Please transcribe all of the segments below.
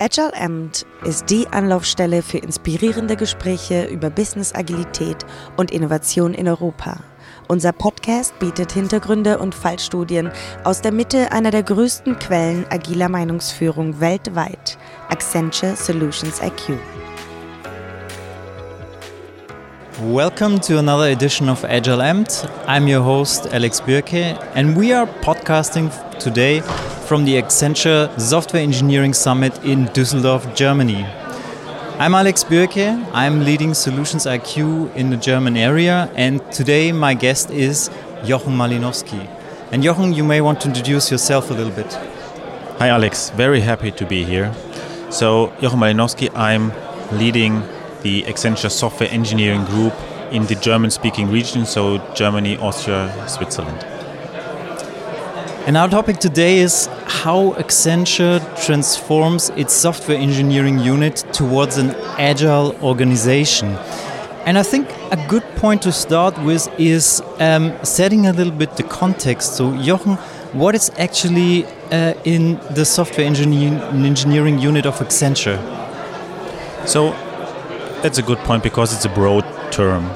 Agile Amt ist die Anlaufstelle für inspirierende Gespräche über Business Agilität und Innovation in Europa. Unser Podcast bietet Hintergründe und Fallstudien aus der Mitte einer der größten Quellen agiler Meinungsführung weltweit, Accenture Solutions IQ. Welcome to another edition of Agile Amt. I'm your host, Alex Birke, and we are podcasting today from the Accenture Software Engineering Summit in Düsseldorf, Germany. I'm Alex Birke, I'm leading Solutions IQ in the German area, and today my guest is Jochen Malinowski. And Jochen, you may want to introduce yourself a little bit. Hi, Alex. Very happy to be here. So, Jochen Malinowski, I'm leading the Accenture Software Engineering Group in the German speaking region, so Germany, Austria, Switzerland. And our topic today is how Accenture transforms its software engineering unit towards an agile organization. And I think a good point to start with is um, setting a little bit the context. So, Jochen, what is actually uh, in the software engineering unit of Accenture? So, that's a good point because it's a broad term.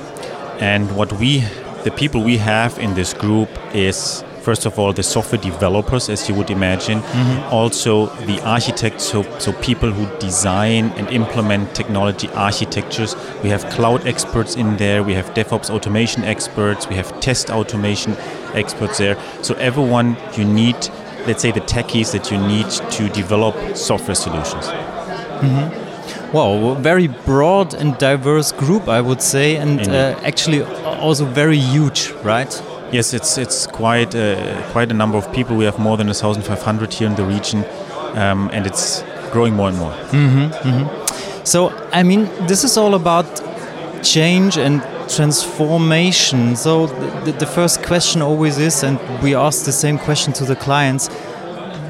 And what we, the people we have in this group, is first of all the software developers, as you would imagine, mm-hmm. also the architects, so, so people who design and implement technology architectures. We have cloud experts in there, we have DevOps automation experts, we have test automation experts there. So, everyone you need, let's say the techies that you need to develop software solutions. Mm-hmm. Wow, very broad and diverse group, I would say, and uh, actually also very huge, right? Yes, it's it's quite uh, quite a number of people. We have more than 1,500 here in the region, um, and it's growing more and more. Mm -hmm, mm -hmm. So, I mean, this is all about change and transformation. So, the, the first question always is, and we ask the same question to the clients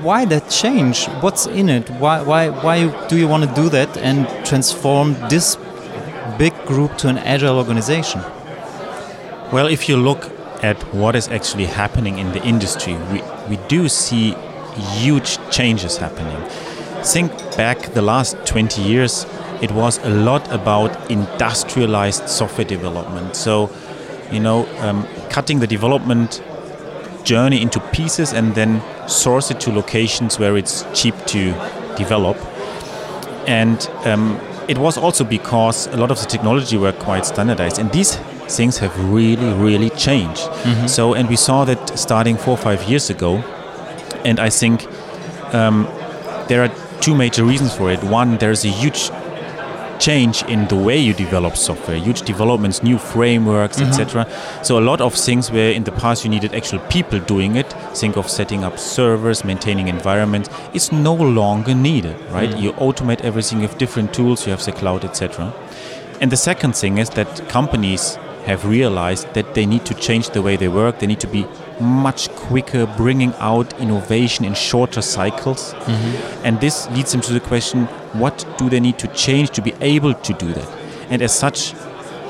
why that change? What's in it? Why, why, why do you want to do that and transform this big group to an agile organization? Well, if you look at what is actually happening in the industry, we, we do see huge changes happening. Think back the last 20 years, it was a lot about industrialized software development. So, you know, um, cutting the development journey into pieces and then source it to locations where it's cheap to develop. And um, it was also because a lot of the technology were quite standardized, and these things have really, really changed. Mm-hmm. So, and we saw that starting four or five years ago, and I think um, there are two major reasons for it. One, there's a huge change in the way you develop software, huge developments, new frameworks, mm-hmm. etc. So a lot of things where in the past you needed actual people doing it. Think of setting up servers, maintaining environments. It's no longer needed, right? Mm. You automate everything. You have different tools. You have the cloud, etc. And the second thing is that companies have realized that they need to change the way they work. They need to be much quicker, bringing out innovation in shorter cycles. Mm-hmm. And this leads them to the question what do they need to change to be able to do that? And as such,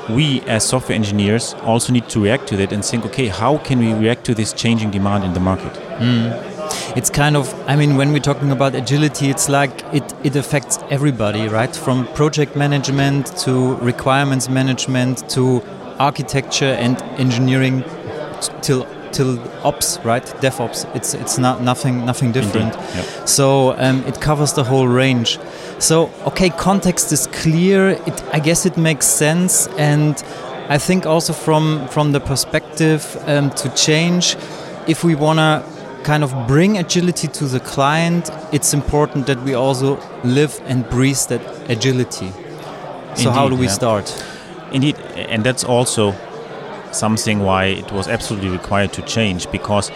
we as software engineers also need to react to that and think okay, how can we react to this changing demand in the market? Mm it's kind of i mean when we're talking about agility it's like it, it affects everybody right from project management to requirements management to architecture and engineering till till ops, right? DevOps. It's it's not nothing nothing different. Yep. So um, it covers the whole range. So okay, context is clear. It I guess it makes sense, and I think also from from the perspective um, to change, if we wanna kind of bring agility to the client, it's important that we also live and breathe that agility. So Indeed, how do we yeah. start? Indeed, and that's also something why it was absolutely required to change because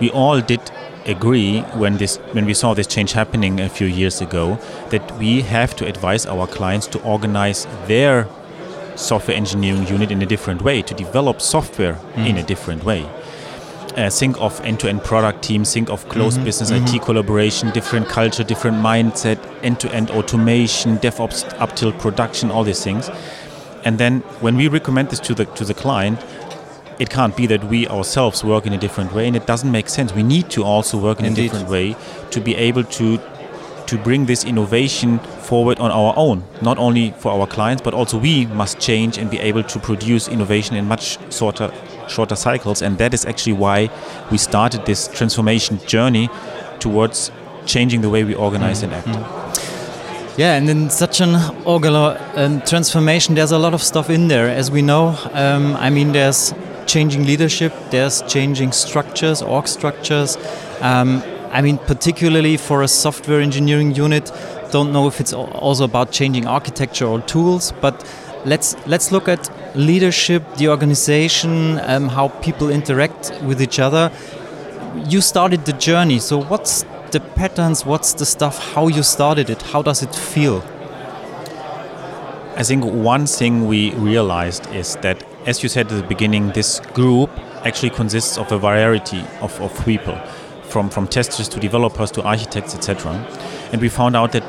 we all did agree when this when we saw this change happening a few years ago that we have to advise our clients to organize their software engineering unit in a different way to develop software mm. in a different way uh, think of end-to-end product teams think of close mm-hmm. business mm-hmm. IT collaboration different culture different mindset end-to-end automation DevOps up till production all these things and then when we recommend this to the to the client, it can't be that we ourselves work in a different way, and it doesn't make sense. We need to also work in Indeed. a different way to be able to to bring this innovation forward on our own, not only for our clients, but also we must change and be able to produce innovation in much shorter, shorter cycles. And that is actually why we started this transformation journey towards changing the way we organize mm-hmm. and act. Yeah, and in such an organ um, transformation, there's a lot of stuff in there. As we know, um, I mean, there's changing leadership, there's changing structures, org structures. Um, I mean, particularly for a software engineering unit, don't know if it's also about changing architecture or tools, but let's let's look at leadership, the organization, um, how people interact with each other. You started the journey, so what's the patterns? What's the stuff? How you started it? How does it feel? I think one thing we realized is that, as you said at the beginning, this group actually consists of a variety of, of people, from, from testers to developers to architects, etc. And we found out that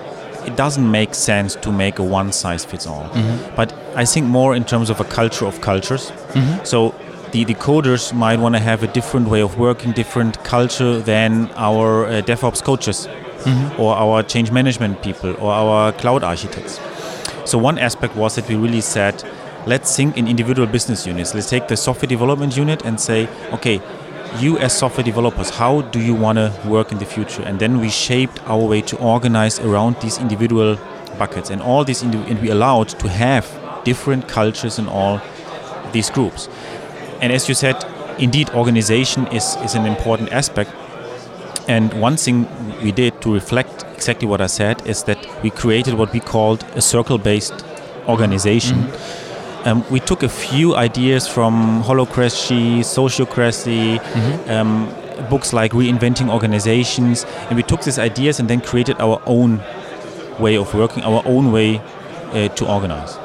it doesn't make sense to make a one size fits all. Mm-hmm. But I think more in terms of a culture of cultures. Mm-hmm. So the, the coders might want to have a different way of working, different culture than our uh, DevOps coaches mm-hmm. or our change management people or our cloud architects. So one aspect was that we really said, let's think in individual business units. Let's take the software development unit and say, okay, you as software developers, how do you want to work in the future? And then we shaped our way to organize around these individual buckets and all these, indiv- and we allowed to have different cultures in all these groups. And as you said, indeed, organization is, is an important aspect. And one thing we did to reflect exactly what I said is that we created what we called a circle based organization. Mm-hmm. Um, we took a few ideas from Holacracy, Sociocracy, mm-hmm. um, books like Reinventing Organizations, and we took these ideas and then created our own way of working, our own way uh, to organize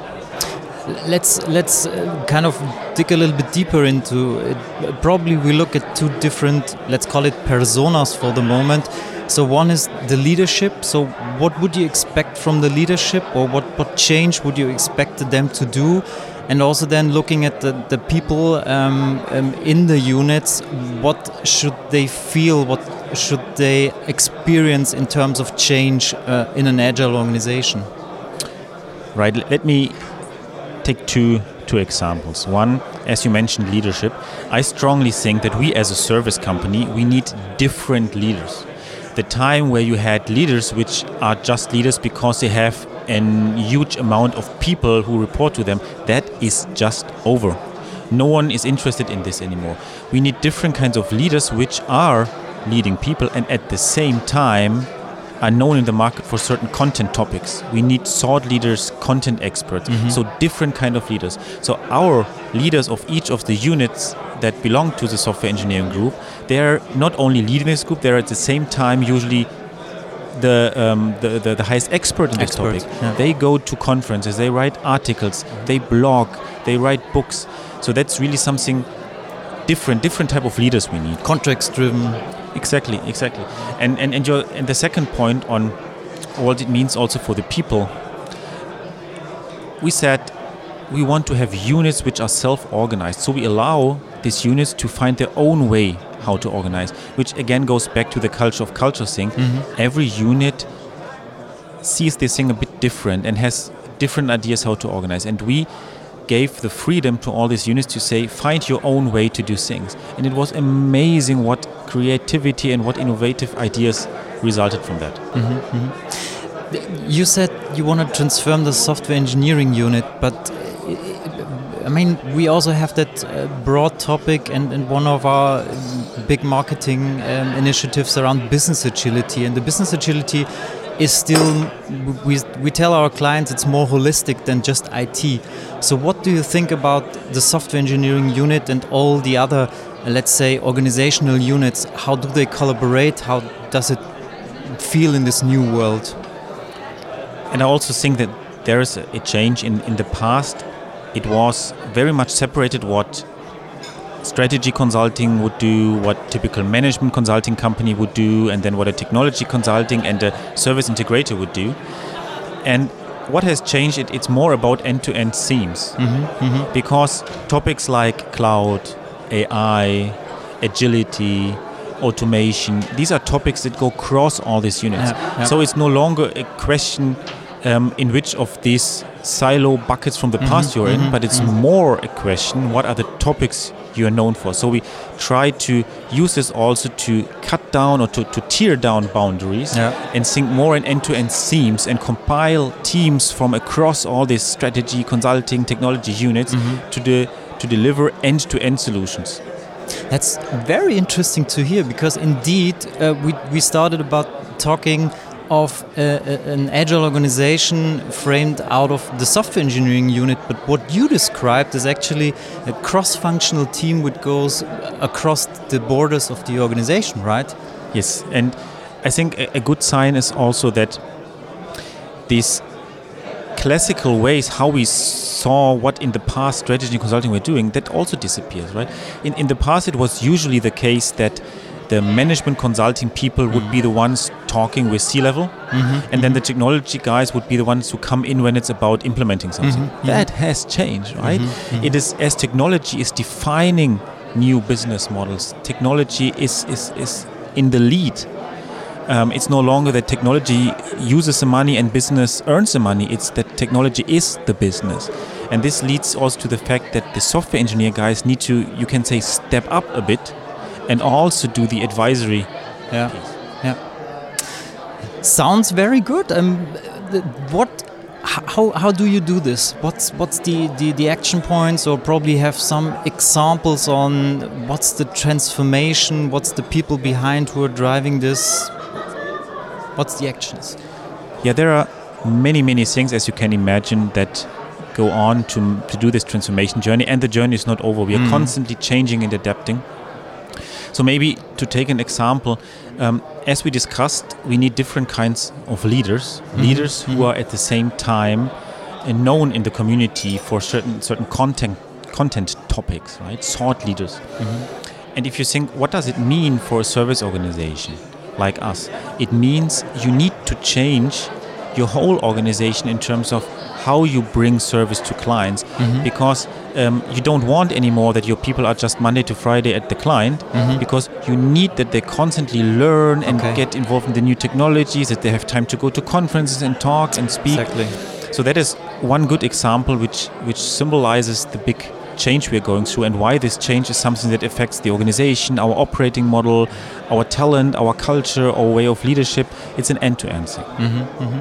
let's let's uh, kind of dig a little bit deeper into it. Probably we look at two different, let's call it personas for the moment. So one is the leadership. So what would you expect from the leadership, or what what change would you expect them to do? And also then looking at the, the people um, um, in the units, what should they feel? What should they experience in terms of change uh, in an agile organization? Right. Let me take two two examples. One, as you mentioned, leadership. I strongly think that we as a service company we need different leaders. The time where you had leaders which are just leaders because they have a huge amount of people who report to them, that is just over. No one is interested in this anymore. We need different kinds of leaders which are leading people and at the same time are known in the market for certain content topics. We need thought leaders, content experts, mm-hmm. so different kind of leaders. So our leaders of each of the units that belong to the software engineering group, they're not only leading this group, they're at the same time usually the, um, the, the, the, highest expert in this topic. Yeah. They go to conferences, they write articles, they blog, they write books. So that's really something different, different type of leaders we need. Contracts driven. Exactly, exactly. And and and, your, and the second point on what it means also for the people. We said we want to have units which are self-organized. So we allow these units to find their own way how to organize, which again goes back to the culture of culture thing. Mm-hmm. Every unit sees this thing a bit different and has different ideas how to organize. And we gave the freedom to all these units to say, find your own way to do things. And it was amazing what creativity and what innovative ideas resulted from that. Mm-hmm, mm-hmm. You said you want to transform the software engineering unit, but I mean, we also have that uh, broad topic, and, and, one of our big marketing um, initiatives around business agility. And the business agility is still we, we tell our clients it's more holistic than just IT. So what do you think about the software engineering unit and all the other let's say organizational units? How do they collaborate? How does it feel in this new world? And I also think that there is a change. In in the past it was very much separated what strategy consulting would do, what typical management consulting company would do, and then what a technology consulting and a service integrator would do. And what has changed, it, it's more about end to end themes. Mm-hmm, mm-hmm. Because topics like cloud, AI, agility, automation. These are topics that go across all these units. Yeah, yeah. So it's no longer a question um, in which of these silo buckets from the past mm-hmm. you're in, mm-hmm. but it's mm-hmm. more a question what are the topics you are known for. So we try to use this also to cut down or to, to tear down boundaries Yeah. and think more in end-to-end themes and compile teams from across all these strategy, consulting, technology units to the to deliver end-to-end solutions. That's very interesting to hear because indeed uh, we, we started about talking of uh, uh, an agile organization framed out of the software engineering unit, but what you described is actually a cross-functional team which goes across the borders of the organization, right? Yes, and I think a, good sign is also that these classical ways how we saw what in the past strategy consulting were doing that also disappears right in, in the past it was usually the case that the management consulting people would be the ones talking with C level, mm-hmm. and then the mm-hmm. technology guys would be the ones who come in when it's about implementing mm-hmm. something. That has changed, right? It is as technology is defining new business models. Technology is is, is in the lead. Um, it's no longer that technology uses the money and business earns the money. It's that technology is the business. And this leads also to the fact that the software engineer guys need to, you can say, step up a bit and also do the advisory. Yeah, yeah. Sounds very good. Um, what? How, how do you do this? What's what's the, the, the action points, or probably have some examples on what's the transformation? What's the people behind who are driving this? What's the actions? Yeah, there are many, many things, as you can imagine, that go on to, to do this transformation journey, and the journey is not over. We are constantly changing and adapting. So, maybe to take an example, um, as we discussed, we need different kinds of leaders, leaders who are at the same time uh, known in the community for certain certain content content topics, right? Thought leaders. And if you think, what does it mean for a service organization like us? It means you need to change your whole organization in terms of how you bring service to clients mm-hmm. because um, you don't want anymore that your people are just Monday to Friday at the client mm-hmm. because you need that they constantly learn and Okay. get involved in the new technologies, that they have time to go to conferences and talk and speak. Exactly. So that is one good example which which symbolizes the big change we are going through and why this change is something that affects the organization, our operating model, our talent, our culture, our way of leadership. It's an end-to-end thing. Mm-hmm.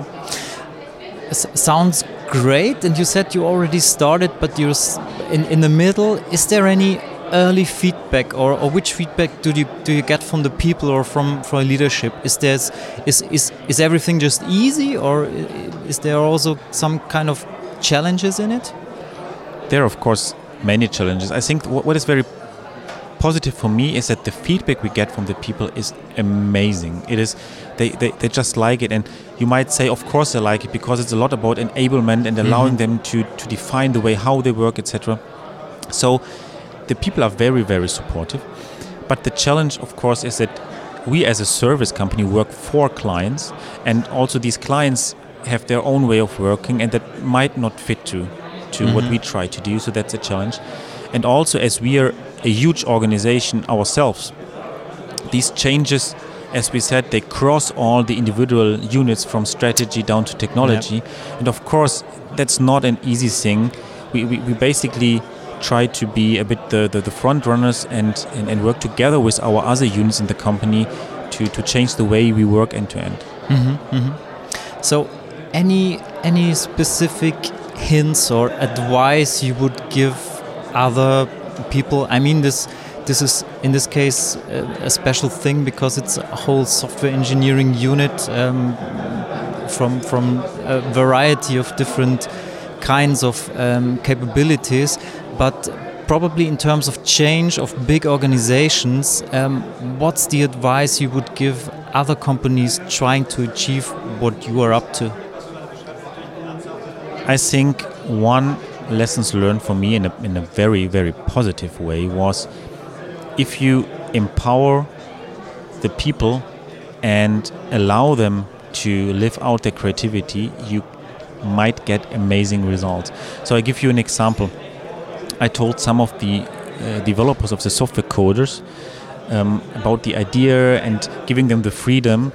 S- sounds great. And you said you already started, but you're in, in the middle. Is there any early feedback, or, or which feedback do you do you get from the people or from from leadership? Is there is is is everything just easy, or is there also some kind of challenges in it? There are, of course, many challenges. I think what is very positive for me is that the feedback we get from the people is amazing. It is, they, they, they just like it. And you might say, of course, they like it because it's a lot about enablement and mm-hmm. allowing them to, to define the way how they work, etc. So the people are very, very supportive. But the challenge, of course, is that we as a service company work for clients, and also these clients have their own way of working, and that might not fit to to what mm-hmm. we try to do. So that's a challenge. And also, as we are a huge organization ourselves, these changes, as we said, they cross all the individual units from strategy down to technology. And of course, that's not an easy thing. We, we, we basically try to be a bit the, the, the front runners and, and, and work together with our other units in the company to, to change the way we work end to end. Mm-hmm, mm-hmm. So, any any specific hints or advice you would give other people? I mean, this this is in this case a, a special thing because it's a whole software engineering unit um, from from a variety of different kinds of um, capabilities, but probably in terms of change of big organizations, um, what's the advice you would give other companies trying to achieve what you are up to? I think one lessons learned for me in a, in a very, very positive way was if you empower the people and allow them to live out their creativity, you might get amazing results. So I give you an example. I told some of the uh, developers of the software coders um, about the idea and giving them the freedom.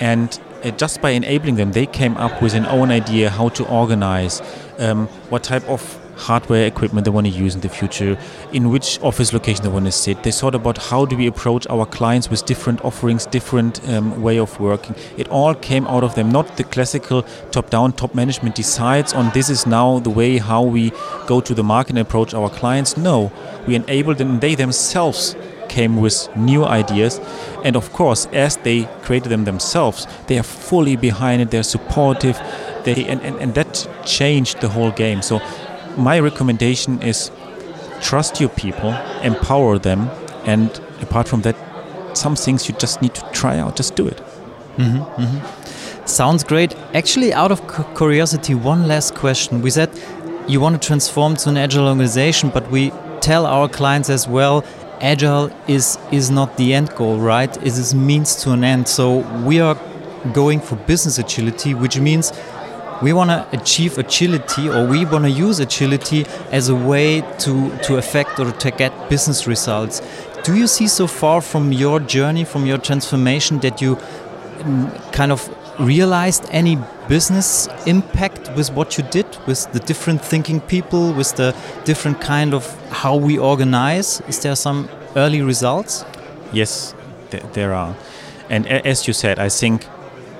And uh, just by enabling them, they came up with an own idea how to organize, um, what type of hardware equipment they want to use in the future, in which office location they want to sit. They thought about how do we approach our clients with different offerings, different um, way of working. It all came out of them, not the classical top-down, top management decides on this is now the way how we go to the market and approach our clients. No, we enabled them, they themselves came with new ideas. And of course, as they created them themselves, they are fully behind it, they're supportive. They, and, and, and that changed the whole game. So my recommendation is trust your people, empower them, and apart from that, some things you just need to try out. Just do it. Mm -hmm, mm -hmm. Sounds great. Actually, out of curiosity, one last question. We said you want to transform to an agile organization, but we tell our clients as well agile is is not the end goal right it is means to an end so we are going for business agility which means we want to achieve agility or we want to use agility as a way to, to affect or to get business results. Do you see so far from your journey, from your transformation, that you mm, kind of realized any business impact with what you did, with the different thinking people, with the different kind of how we organize? Is there some early results? Yes, th there are. And as you said, I think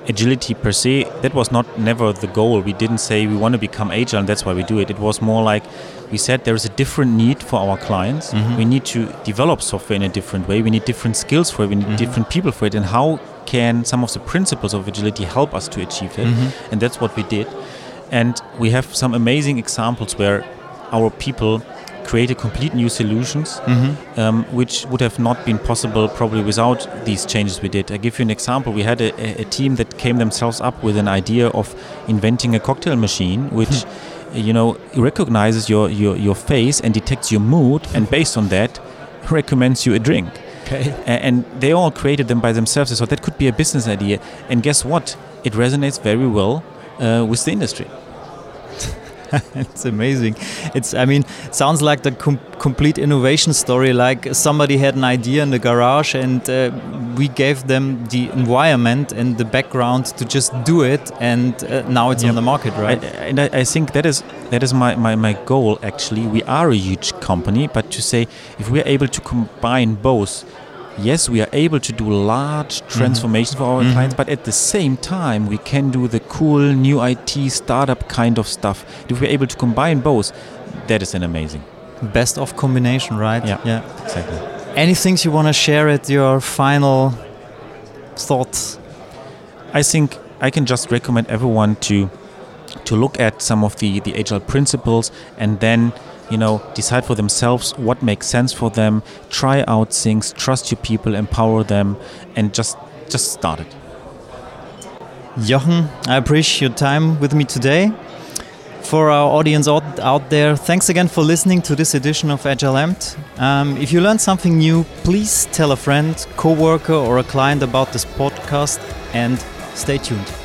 agility per se that was not never the goal. We didn't say we want to become agile and that's why we do it. It was more like we said there is a different need for our clients. Mm-hmm. we need to develop software in a different way. We need different skills for it. We need mm-hmm. different people for it. And how can some of the principles of agility help us to achieve that mm-hmm. and that's what we did. And we have some amazing examples where our people created complete new solutions, mm-hmm. um, which would have not been possible probably without these changes we did. I give you an example. We had a, a team that came themselves up with an idea of inventing a cocktail machine, which hmm. you know recognizes your, your, your face and detects your mood, and based on that, recommends you a drink. Okay. And they all created them by themselves. So that could be a business idea. And guess what? It resonates very well uh, with the industry. it's amazing. It's, I mean, sounds like the com complete innovation story. Like somebody had an idea in the garage, and uh, we gave them the environment and the background to just do it, and uh, now it's yep. on the market, right? I, and I, I, think that is that is my, my, my goal. Actually, we are a huge company, but to say if we are able to combine both yes, we are able to do large mm-hmm. transformations mm -hmm. for our mm -hmm. clients, but at the same time, we can do the cool new IT startup kind of stuff. If we're able to combine both, that is an amazing. Best of combination, right? Yeah, yeah, exactly. Any things you want to share at your final thoughts? I think I can just recommend everyone to to look at some of the the agile principles and then you know, decide for themselves what makes sense for them, try out things, trust your people, empower them, and just just start it. Jochen, I appreciate your time with me today. For our audience out, out there, thanks again for listening to this edition of Agile Amped. Um, if you learned something new, please tell a friend, coworker, or a client about this podcast and stay tuned.